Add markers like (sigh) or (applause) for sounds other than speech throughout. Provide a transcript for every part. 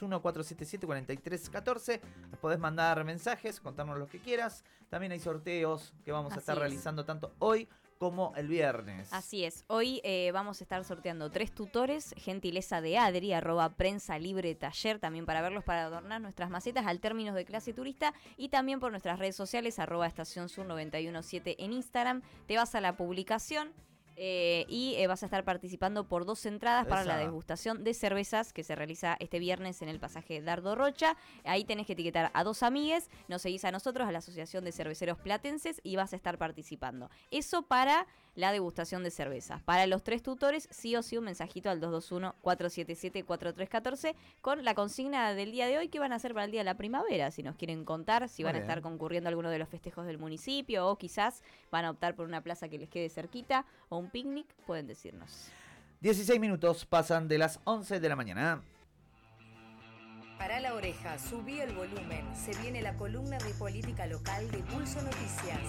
221-477-4314. Nos podés mandar mensajes, contarnos lo que quieras. También hay sorteos que vamos a estar es. realizando tanto hoy como el viernes. Así es, hoy eh, vamos a estar sorteando tres tutores, gentileza de Adri, arroba prensa libre taller, también para verlos, para adornar nuestras macetas al términos de clase turista y también por nuestras redes sociales, arroba estación sur 917 en Instagram. Te vas a la publicación. Eh, y eh, vas a estar participando por dos entradas para la degustación de cervezas que se realiza este viernes en el pasaje Dardo Rocha. Ahí tenés que etiquetar a dos amigues, nos seguís a nosotros, a la Asociación de Cerveceros Platenses y vas a estar participando. Eso para la degustación de cervezas. Para los tres tutores, sí o sí un mensajito al 221-477-4314 con la consigna del día de hoy que van a hacer para el día de la primavera. Si nos quieren contar, si Muy van a estar concurriendo a alguno de los festejos del municipio o quizás van a optar por una plaza que les quede cerquita o un picnic, pueden decirnos. 16 minutos pasan de las 11 de la mañana. Para la oreja, subí el volumen. Se viene la columna de política local de Pulso Noticias.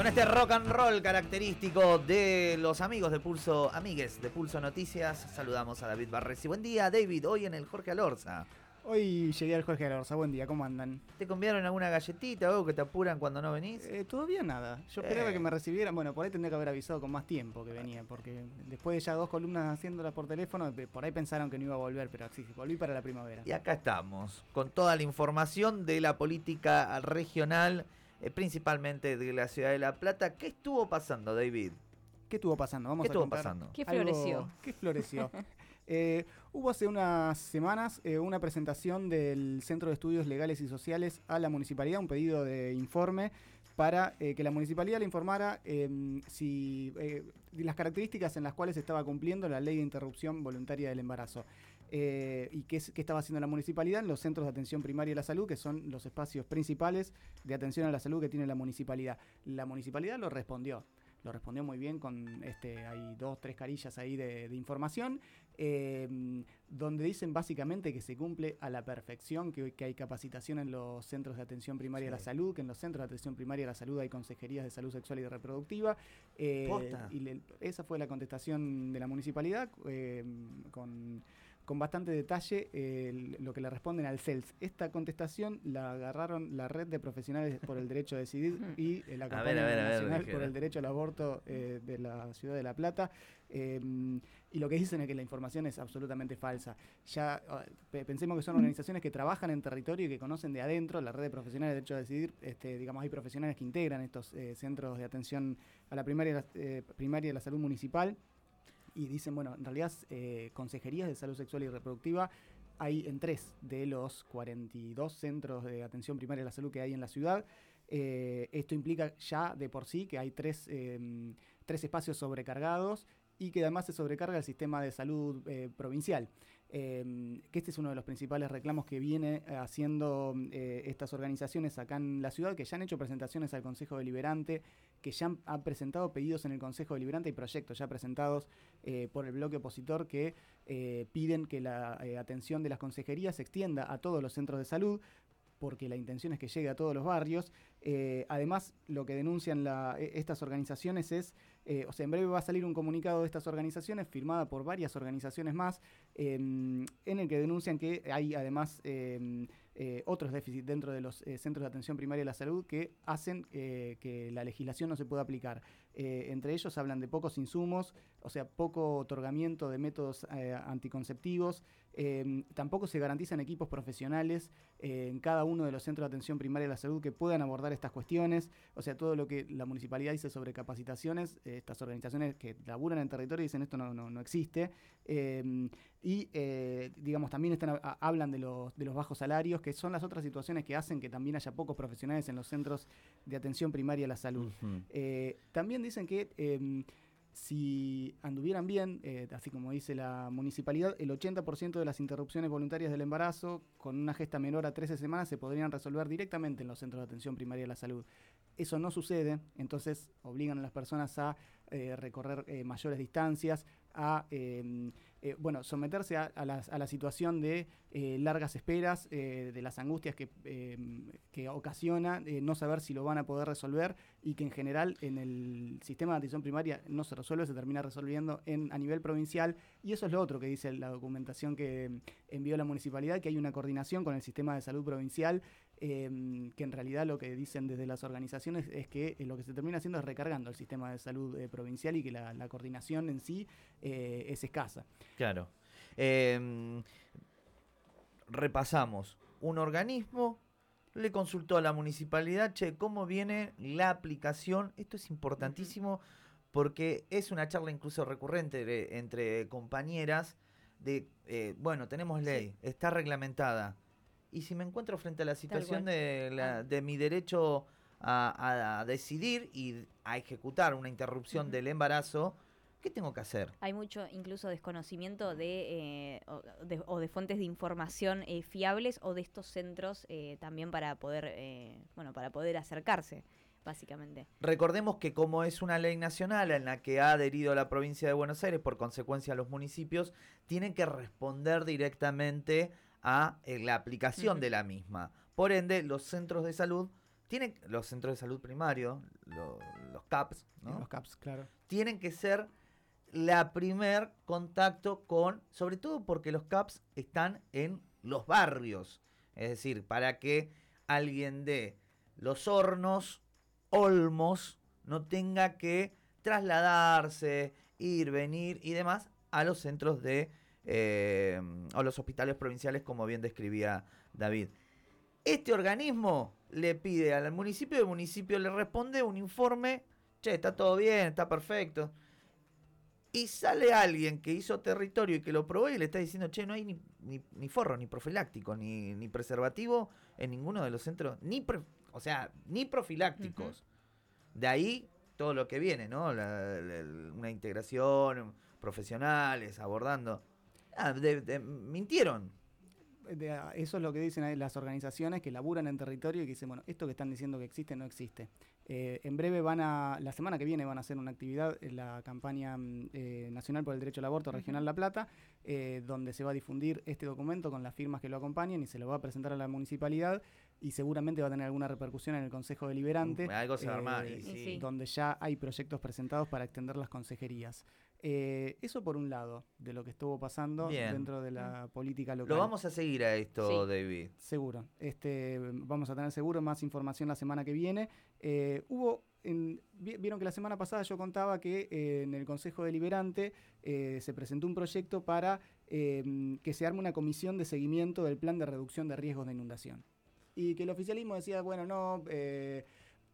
Con este rock and roll característico de los amigos de Pulso, amigues de Pulso Noticias, saludamos a David Barresi. Buen día, David, hoy en el Jorge Alorza. Hoy llegué al Jorge Alorza, buen día, ¿cómo andan? ¿Te conviaron alguna galletita o algo que te apuran cuando no venís? Eh, todavía nada, yo esperaba Eh. que me recibieran, bueno, por ahí tendría que haber avisado con más tiempo que venía, porque después de ya dos columnas haciéndolas por teléfono, eh, por ahí pensaron que no iba a volver, pero sí, volví para la primavera. Y acá estamos, con toda la información de la política regional, eh, principalmente de la ciudad de La Plata. ¿Qué estuvo pasando, David? ¿Qué estuvo pasando? Vamos ¿Qué a estuvo pasando? ¿Qué algo- floreció? ¿Qué (laughs) floreció? Eh, hubo hace unas semanas eh, una presentación del Centro de Estudios Legales y Sociales a la municipalidad, un pedido de informe para eh, que la municipalidad le informara eh, si eh, las características en las cuales estaba cumpliendo la ley de interrupción voluntaria del embarazo. Eh, y qué, es- qué estaba haciendo la municipalidad en los centros de atención primaria de la salud, que son los espacios principales de atención a la salud que tiene la municipalidad. La municipalidad lo respondió lo respondió muy bien con este hay dos tres carillas ahí de, de información eh, donde dicen básicamente que se cumple a la perfección que, que hay capacitación en los centros de atención primaria de la Sí. salud que en los centros de atención primaria de la salud hay consejerías de salud sexual y reproductiva eh, y le- esa fue la contestación de la municipalidad eh, con con bastante detalle eh, lo que le responden al CELS. Esta contestación la agarraron la red de profesionales por el derecho a decidir (laughs) y eh, la A campaña ver, a ver, a ver, nacional por dijeron. el derecho al aborto eh, de la ciudad de La Plata. eh, y lo que dicen es que la información es absolutamente falsa. Ya ah, pe- pensemos que son organizaciones que trabajan en territorio y que conocen de adentro la red de profesionales de derecho a decidir. Este, digamos, hay profesionales que integran estos eh, centros de atención a la primaria, primaria de la salud municipal y dicen, bueno, en realidad eh, consejerías de salud sexual y reproductiva hay en tres de los 42 centros de atención primaria de la salud que hay en la ciudad. Eh, esto implica ya de por sí que hay tres, eh, tres espacios sobrecargados y que además se sobrecarga el sistema de salud eh, provincial. Eh, que este es uno de los principales reclamos que viene haciendo estas organizaciones acá en la ciudad, que ya han hecho presentaciones al Consejo Deliberante, que ya han, presentado pedidos en el Consejo Deliberante y proyectos ya presentados eh, por el bloque opositor que eh, piden que la eh, atención de las consejerías se extienda a todos los centros de salud porque la intención es que llegue a todos los barrios. Además, lo que denuncian e- estas organizaciones es, o sea, en breve va a salir un comunicado de estas organizaciones, firmada por varias organizaciones más, eh, en el que denuncian que hay además eh, otros déficits dentro de los eh, centros de atención primaria de la salud que hacen eh, que la legislación no se pueda aplicar. Entre ellos hablan de pocos insumos, o sea, poco otorgamiento de métodos anticonceptivos, eh, tampoco se garantizan equipos profesionales eh, en cada uno de los centros de atención primaria de la salud que puedan abordar estas cuestiones, o sea, todo lo que la municipalidad dice sobre capacitaciones, eh, estas organizaciones que laburan en territorio dicen esto no, no, no existe, eh, y eh, digamos también están, a- hablan de los, de los bajos salarios, que son las otras situaciones que hacen que también haya pocos profesionales en los centros de atención primaria de la salud. También dicen que eh, si anduvieran bien, eh, así como dice la municipalidad, el 80% de las interrupciones voluntarias del embarazo con una gesta menor a 13 semanas se podrían resolver directamente en los centros de atención primaria de la salud. Eso no sucede, entonces obligan a las personas a eh, recorrer eh, mayores distancias, a eh, bueno, someterse a, las- a la situación de eh, largas esperas, eh, de las angustias que, eh, que ocasiona, no saber si lo van a poder resolver y que en general en el sistema de atención primaria no se resuelve, se termina resolviendo en, a nivel provincial. Y eso es lo otro que dice la documentación que mm, envió la municipalidad, que hay una coordinación con el sistema de salud provincial eh, que en realidad lo que dicen desde las organizaciones es que eh, lo que se termina haciendo es recargando el sistema de salud eh, provincial y que la, la coordinación en sí eh, es escasa. Claro. Eh, repasamos. Un organismo le consultó a la municipalidad, che, ¿cómo viene la aplicación? Esto es importantísimo porque es una charla incluso recurrente de- entre compañeras de, bueno, tenemos ley, está reglamentada. Y si me encuentro frente a la situación de, la- de mi derecho a, decidir y a ejecutar una interrupción del embarazo, ¿qué tengo que hacer? Hay mucho incluso desconocimiento de, eh, o, de, o de fuentes de información eh, fiables o de estos centros eh, también para poder, bueno, para poder acercarse, básicamente. Recordemos que como es una ley nacional en la que ha adherido la provincia de Buenos Aires, por consecuencia los municipios tienen que responder directamente a eh, la aplicación de la misma. Por ende, los centros de salud tienen, los centros de salud primario, lo- los CAPS, ¿no? Los CAPS, claro. tienen que ser la primer contacto con, sobre todo porque los CAPS están en los barrios. Es decir, para que alguien de los hornos, Olmos, no tenga que trasladarse, ir, venir y demás a los centros de, eh, a los hospitales provinciales, como bien describía David. Este organismo le pide al municipio, el municipio le responde un informe, che, está todo bien, está perfecto. Y sale alguien que hizo territorio y que lo probó y le está diciendo, che, no hay ni, ni, ni forro, ni profiláctico, ni, ni preservativo en ninguno de los centros, ni pre- o sea, ni profilácticos. De ahí todo lo que viene, ¿no? La- la- una integración, profesionales, abordando. Ah, de- de- mintieron. Eso es lo que dicen ahí las organizaciones que laburan en territorio y que dicen, bueno, esto que están diciendo que existe no existe. Eh, en breve van a, la semana que viene van a hacer una actividad en la campaña mm, eh, nacional por el derecho al aborto regional La Plata, eh, donde se va a difundir este documento con las firmas que lo acompañan y se lo va a presentar a la municipalidad y seguramente va a tener alguna repercusión en el Consejo Deliberante. Algo se va a armar, eh, y sí. sí. donde ya hay proyectos presentados para extender las consejerías. Eh, eso por un lado, de lo que estuvo pasando Bien. dentro de la política local. Lo vamos a seguir a esto, Sí. David. Seguro. Este, vamos a tener seguro más información la semana que viene. Eh, hubo, en- vieron que la semana pasada yo contaba que eh, en el Consejo Deliberante eh, se presentó un proyecto para eh, que se arme una comisión de seguimiento del plan de reducción de riesgos de inundación. Y que el oficialismo decía, bueno, no, eh,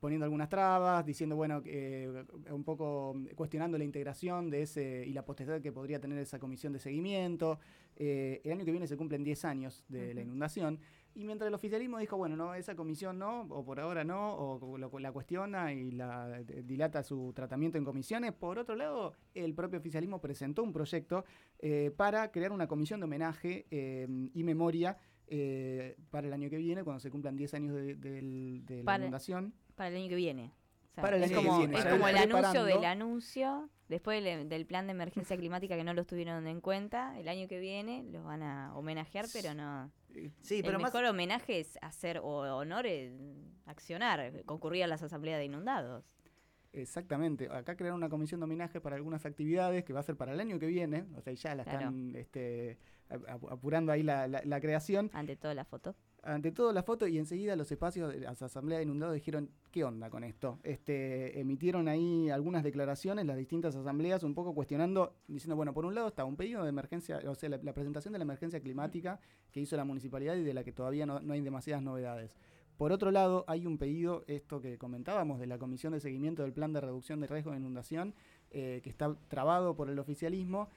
poniendo algunas trabas, diciendo, bueno, eh, un poco cuestionando la integración de ese y la potestad que podría tener esa comisión de seguimiento. Eh, el año que viene se cumplen 10 años de la inundación. Y mientras el oficialismo dijo, bueno, no, esa comisión no, o por ahora no, o lo- la cuestiona y la eh, dilata su tratamiento en comisiones, por otro lado, el propio oficialismo presentó un proyecto eh, para crear una comisión de homenaje y memoria eh, para el año que viene, cuando se cumplan 10 años de, la Para- inundación. Para el año que viene. O sea, Para el es año que como, viene, es como el- anuncio del anuncio, después del, del plan de emergencia climática que no lo tuvieron en cuenta, el año que viene los van a homenajear, pero no. Sí, pero el más, mejor homenaje es hacer o honor, accionar, concurrir a las asambleas de inundados. Exactamente. Acá crearon una comisión de homenaje para algunas actividades que va a ser para el año que viene. O sea, ya la Claro. están este, ap- apurando ahí la, la- la creación. Ante todo la foto. Ante todo la foto y enseguida los espacios de las asambleas de inundados dijeron, ¿qué onda con esto? Este, emitieron ahí algunas declaraciones, las distintas asambleas, un poco cuestionando, diciendo, bueno, por un lado está un pedido de emergencia, o sea, la, la presentación de la emergencia climática que hizo la municipalidad y de la que todavía no, no hay demasiadas novedades. Por otro lado, hay un pedido, esto que comentábamos, de la Comisión de Seguimiento del Plan de Reducción de Riesgo de Inundación, eh, que está trabado por el oficialismo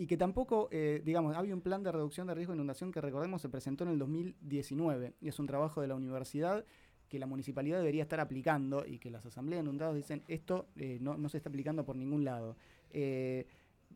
y que tampoco, eh, digamos, había un plan de reducción de riesgo de inundación que recordemos se presentó en el 2019 y es un trabajo de la universidad que la municipalidad debería estar aplicando y que las asambleas de inundados dicen esto eh, no, no se está aplicando por ningún lado. Eh,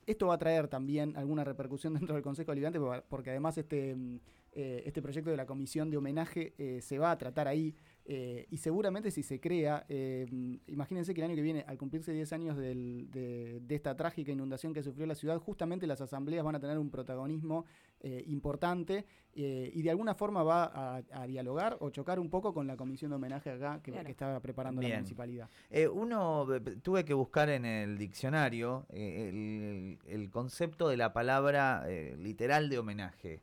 esto va a traer también alguna repercusión (laughs) dentro del Consejo Deliberante por- porque además este, mm, este proyecto de la comisión de homenaje se va a tratar ahí. Eh, y seguramente si se crea, eh, imagínense que el año que viene, al cumplirse 10 años del- de, de esta trágica inundación que sufrió la ciudad, justamente las asambleas van a tener un protagonismo eh, importante eh, y de alguna forma va a, a dialogar o chocar un poco con la comisión de homenaje acá que, Claro. que estaba preparando la municipalidad. Eh, uno, tuve que buscar en el diccionario eh, el, el concepto de la palabra eh, literal de homenaje.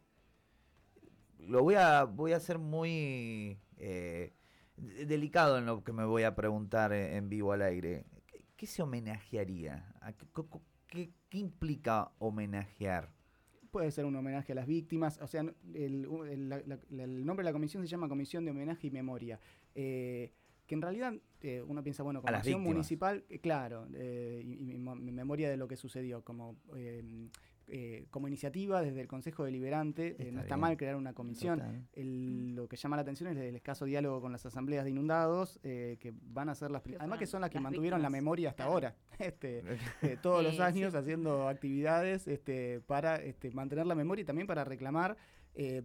Lo voy a, voy a ser muy eh, delicado en lo que me voy a preguntar eh, en vivo al aire. ¿Qué, qué se homenajearía? ¿A qué, implica homenajear? Puede ser un homenaje a las víctimas, o sea, el, u- el- la- la- el nombre de la comisión se llama Comisión de Homenaje y Memoria. eh, que en realidad eh, uno piensa, bueno, víctimas. municipal, eh, claro, eh, y, y memoria de lo que sucedió, como, eh, como iniciativa desde el Consejo Deliberante, eh, no está bien. mal crear una comisión. El- lo que llama la atención es el escaso diálogo con las asambleas de inundados, eh, que van a ser las... pri- Que Además que son las que las mantuvieron la memoria hasta claro. ahora. (laughs) Este, (laughs) eh, todos los años sí. haciendo actividades este, para este, mantener la memoria y también para reclamar eh,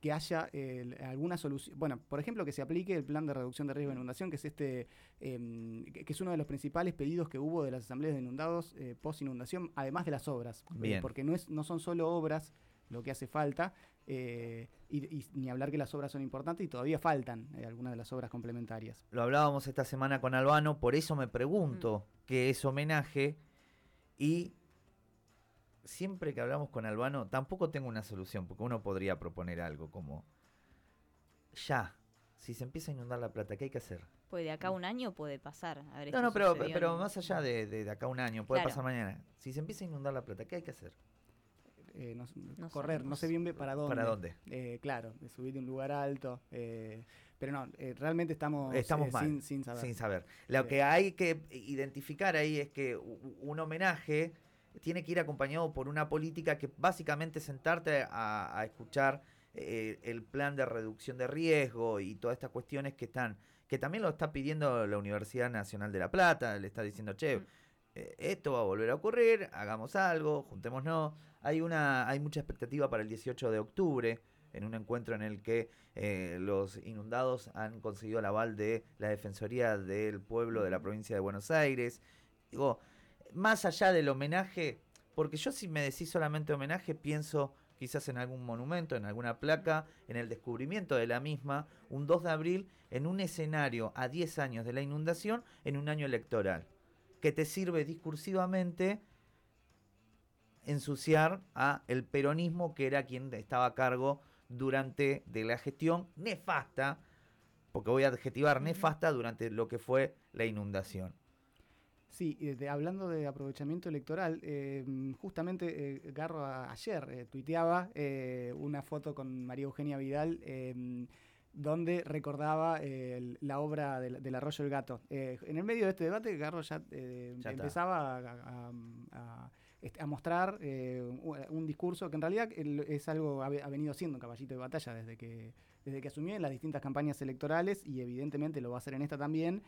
que haya eh, alguna solución. Bueno, por ejemplo, que se aplique el plan de reducción de riesgo de inundación, que es este, eh, que es uno de los principales pedidos que hubo de las asambleas de inundados eh, post inundación, además de las obras, eh, Bien. porque no es, no son solo obras lo que hace falta. eh, y, y ni hablar que las obras son importantes y todavía faltan eh, algunas de las obras complementarias. Lo hablábamos esta semana con Albano, por eso me pregunto qué es homenaje y siempre que hablamos con Albano tampoco tengo una solución, porque uno podría proponer algo como ya, si se empieza a inundar la plata, ¿qué hay que hacer? Pues de acá a un año puede pasar. A ver, No, no, pero, pero en- más allá de, de- de acá a un año, puede Claro. pasar mañana. Si se empieza a inundar la plata, ¿qué hay que hacer? Eh, no s- No correr, no sé bien para dónde. ¿Para dónde? Eh, claro, de subir de un lugar alto. eh, pero no, eh, realmente estamos, Estamos eh, mal, sin, sin saber. Sin saber. Lo que hay que identificar ahí es que un homenaje tiene que ir acompañado por una política que básicamente sentarte a, a escuchar eh, el plan de reducción de riesgo y todas estas cuestiones que están, que también lo está pidiendo la Universidad Nacional de La Plata, le está diciendo, che, Mm. eh, esto va a volver a ocurrir, hagamos algo, juntémonos. Hay una, hay mucha expectativa para el 18 de octubre, en un encuentro en el que eh, los inundados han conseguido el aval de la Defensoría del Pueblo de la provincia de Buenos Aires. Digo, más allá del homenaje, porque yo si me decís solamente homenaje, pienso quizás en algún monumento, en alguna placa, en el descubrimiento de la misma, un 2 de abril, en un escenario a 10 años de la inundación, en un año electoral, que te sirve discursivamente ensuciar a el peronismo que era quien estaba a cargo durante de la gestión nefasta, porque voy a adjetivar nefasta durante lo que fue la inundación. Sí, y de- hablando de aprovechamiento electoral, eh, justamente eh, Garro a- ayer eh, tuiteaba eh, una foto con María Eugenia Vidal eh, donde recordaba eh, la obra del, del Arroyo el Gato. Eh, en el medio de este debate, Garro ya, eh, Ya empezaba a, a- a- a mostrar un, discurso que en realidad es algo ha, ha venido siendo un caballito de batalla desde que, desde que asumió en las distintas campañas electorales y evidentemente lo va a hacer en esta también.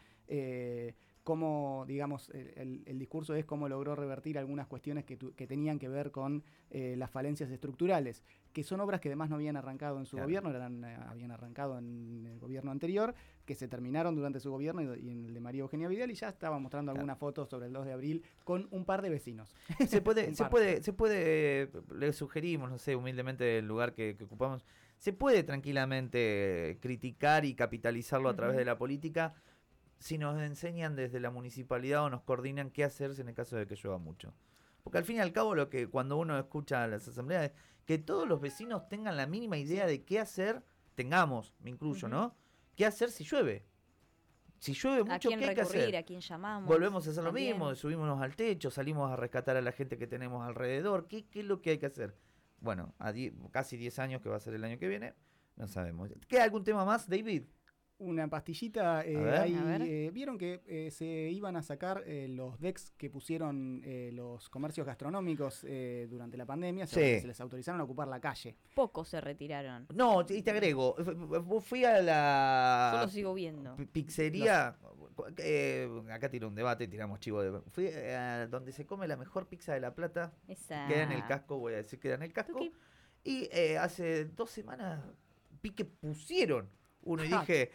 Cómo, digamos, el, el- el discurso es cómo logró revertir algunas cuestiones que, tu- que tenían que ver con eh, las falencias estructurales, que son obras que además no habían arrancado en su Claro. gobierno, eran, eh, habían arrancado en el gobierno anterior, que se terminaron durante su gobierno y, y en el de María Eugenia Vidal, y ya estaba mostrando Claro. algunas fotos sobre el 2 de abril con un par de vecinos. (laughs) Se puede, (laughs) se puede, se puede, le sugerimos, no sé, humildemente el lugar que, que ocupamos, se puede tranquilamente criticar y capitalizarlo a través de la política si nos enseñan desde la municipalidad o nos coordinan qué hacer en el caso de que llueva mucho. Porque al fin y al cabo lo que cuando uno escucha a las asambleas es que todos los vecinos tengan la mínima idea de qué hacer, tengamos, me incluyo, Ujú. ¿no? ¿Qué hacer si llueve? Si llueve ¿A mucho, quién ¿qué hay que hacer? ¿A quién llamamos? Volvemos a hacer lo mismo, subimos al techo, salimos a rescatar a la gente que tenemos alrededor. ¿Qué, qué es lo que hay que hacer? Bueno, a die- casi 10 años, que va a ser el año que viene, no sabemos. ¿Queda algún tema más, David? Una pastillita, eh, ver. hay, A ver. eh, vieron que eh, se iban a sacar eh, los decks que pusieron eh, los comercios gastronómicos eh, durante la pandemia, se, Sí. se les autorizaron a ocupar la calle. Pocos se retiraron. No, y te agrego, fu- fu- fui a la Yo lo sigo viendo. pi- pizzería, eh, acá tiro un debate, tiramos chivo de... Fui a donde se come la mejor pizza de La Plata, Esa... queda en el casco, voy a decir queda en el casco. Tuki. Y eh, hace dos semanas vi que pusieron uno y dije,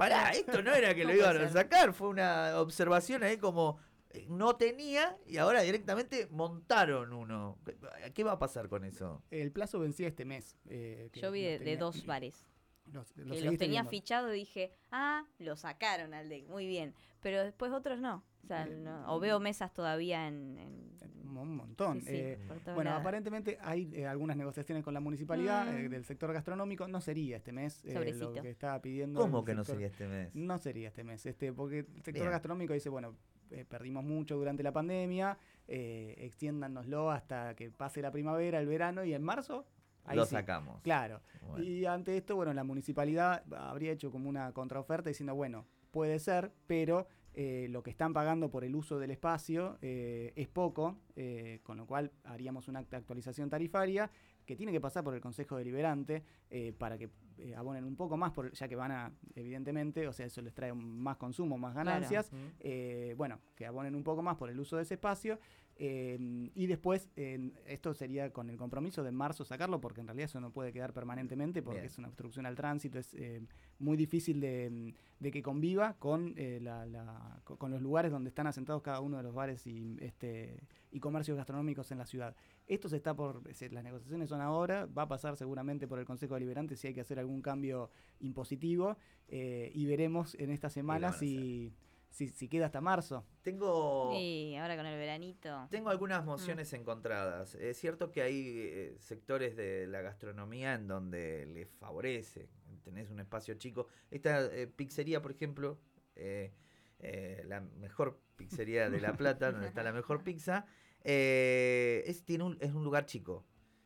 Pará, esto no era que (laughs) lo iban a sacar, fue una observación ahí como eh, no tenía y ahora directamente montaron uno. ¿Qué- ¿Qué va a pasar con eso? El plazo vencía este mes. eh, que Yo vi de, dos bares. Los, los que los tenía fichado y dije, ah, lo sacaron al deck, muy bien. Pero después otros no. O, sea, Eh, no- o veo mesas todavía en... en- Un montón. Sí, sí, eh, Bueno, lados. aparentemente hay eh, algunas negociaciones con la municipalidad Mm. eh, del sector gastronómico. No sería este mes eh, lo Sobrecito. que estaba pidiendo. ¿Cómo que no sería este mes? No sería este mes, este, porque el sector Bien. gastronómico dice, bueno, eh, perdimos mucho durante la pandemia, eh, extiéndanoslo hasta que pase la primavera, el verano y en marzo. Ahí Lo sí. sacamos. Claro. Bueno. Y ante esto, bueno, la municipalidad habría hecho como una contraoferta diciendo, bueno, puede ser, pero eh, lo que están pagando por el uso del espacio eh, es poco, eh, con lo cual haríamos una act- actualización tarifaria que tiene que pasar por el Consejo Deliberante eh, para que eh, abonen un poco más, por, ya que van a, evidentemente, o sea, eso les trae más consumo, más ganancias. Bueno, que abonen un poco más por el uso de ese espacio. Eh, y después, en- esto sería con el compromiso de en marzo sacarlo, porque en realidad eso no puede quedar permanentemente, porque Bien. es una obstrucción al tránsito, es eh, muy difícil de, de que conviva con, eh, la- la- co- con los lugares donde están asentados cada uno de los bares y, este, y comercios gastronómicos en la ciudad. Esto se está por, las negociaciones son ahora, va a pasar seguramente por el Consejo Deliberante si hay que hacer algún cambio impositivo eh, y veremos en esta semana a si, si, queda hasta marzo. Tengo, Y ahora con el veranito. tengo algunas mociones encontradas. Es cierto que hay eh, sectores de la gastronomía en donde les favorece. Tenés un espacio chico. Esta eh, pizzería, por ejemplo, eh, eh, la mejor pizzería de La Plata, donde está la mejor pizza, eh, es, tiene un, es un lugar chico.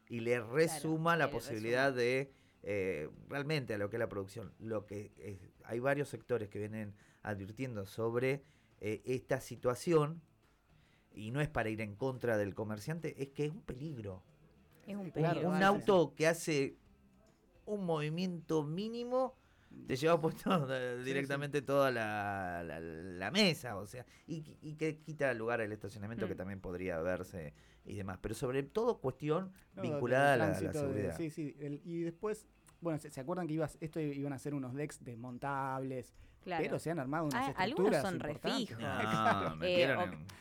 Y le resuma la le posibilidad de eh, realmente a lo que es la producción. Lo que es- hay varios sectores que vienen advirtiendo sobre eh, esta situación y no es para ir en contra del comerciante, es que es un peligro. Es un peligro. un sí, auto que hace un movimiento mínimo te lleva puesto (laughs) eh, directamente toda la, la- la mesa, o sea, y, y que quita lugar al estacionamiento que Mm. también podría verse y demás, pero sobre todo cuestión No, vinculada a la, tránsito de- seguridad. sí, sí. el- y después, bueno, ¿se, se acuerdan que ibas, esto iban a ser unos decks desmontables? Claro. Pero se han armado unas Ah, estructuras algunos son refijos. (laughs) No, Eh,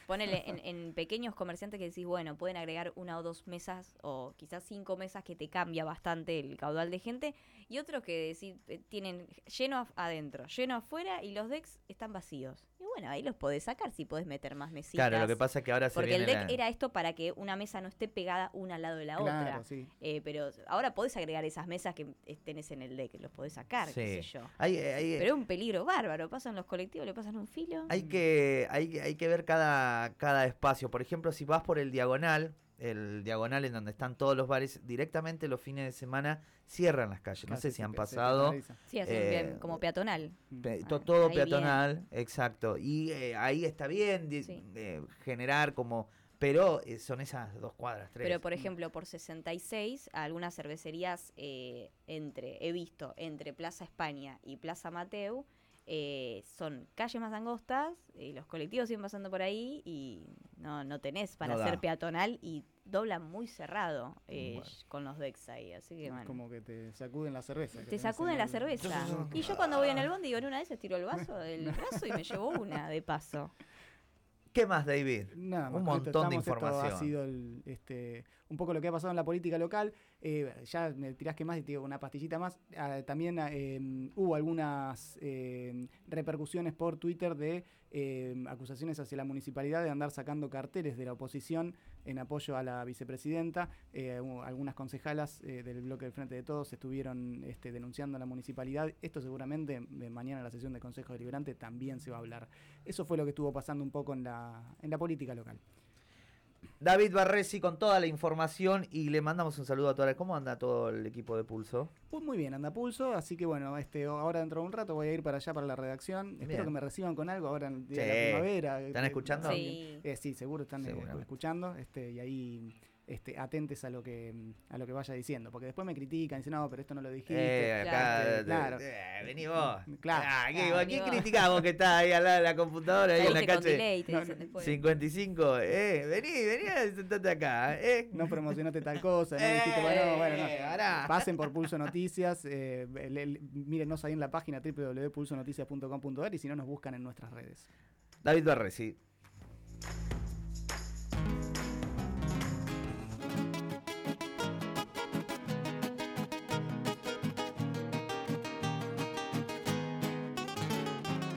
ponele en, en pequeños comerciantes que decís, bueno, pueden agregar una o dos mesas o quizás cinco mesas que te cambia bastante el caudal de gente. Y otros que decís, eh, tienen lleno adentro, lleno afuera y los decks están vacíos. Y bueno, ahí los podés sacar si podés meter más mesitas. Claro, lo que pasa es que ahora se Porque el deck la- era esto para que una mesa no esté pegada una al lado de la Claro, otra. sí. Eh, pero ahora podés agregar esas mesas que eh, tenés en el deck, los podés sacar, qué sé Sí. yo. Hay, hay- Pero es un peligro bárbaro. Pasan los colectivos, le pasan un filo. Hay que, hay, que- hay que ver cada, cada espacio. Por ejemplo, si vas por el diagonal, el diagonal en donde están todos los bares, directamente los fines de semana cierran las calles. No sé si se han pasado. Sí, así eh, como peatonal. Pe- Ah, to- todo ahí bien. peatonal, exacto. Y eh, ahí está bien di- Sí. eh, generar como... Pero eh, son esas dos cuadras, tres. Pero, por ejemplo, por 66, algunas cervecerías eh, entre, he visto, entre Plaza España y Plaza Mateu, eh, son calles más angostas, y los colectivos siguen pasando por ahí y no, no tenés para No hacer peatonal y doblan muy cerrado eh, Bueno. con los decks ahí. Así que, bueno. Como que te sacuden la cerveza. Te sacuden en la el- cerveza. Y yo cuando voy en el bondi, digo, en una de esas tiro el vaso del (laughs) brazo y me llevo una de paso. ¿Qué más, David? Nada Un montón de esto información. ha sido el, este, un poco lo que ha pasado en la política local. Eh, ya me tirás que más y te digo una pastillita más. Ah, también ah, em, hubo algunas em, repercusiones por Twitter de em, acusaciones hacia la municipalidad de andar sacando carteles de la oposición en apoyo a la vicepresidenta. Eh, algunas concejalas eh, del bloque del Frente de Todos estuvieron este, denunciando a la municipalidad. Esto seguramente mañana en la sesión de Consejo Deliberante también se va a hablar. Eso fue lo que estuvo pasando un poco en la, en la política local. David Barresi con toda la información y le mandamos un saludo a toda la... ¿Cómo anda todo el equipo de Pulso? Pues muy bien, anda pulso, así que bueno, este, ahora dentro de un rato voy a ir para allá para la redacción. Bien. Espero que me reciban con algo ahora en Sí. la primavera. ¿Están eh, escuchando? eh, Sí. eh, sí, seguro están eh, escuchando. Este, y ahí este, atentes a lo que a lo que vaya diciendo, porque después me critican, dicen, no, pero esto no lo dijiste. Eh, acá, Claro. eh, vení vos. (laughs) Claro. Ah, ¿qué- Claro, ¿a vení ¿Quién vos. criticamos que está ahí al lado de la computadora, ahí en la calle? No, dicen después. 55, eh, vení, vení, sentate acá, eh. No promocionaste tal cosa, no Eh, dijiste, bueno, bueno, no. Pasen por Pulso Noticias, eh, le- le- mírenos ahí en la página www.pulsonoticias.com.ar y si no nos buscan en nuestras redes. David Barresi.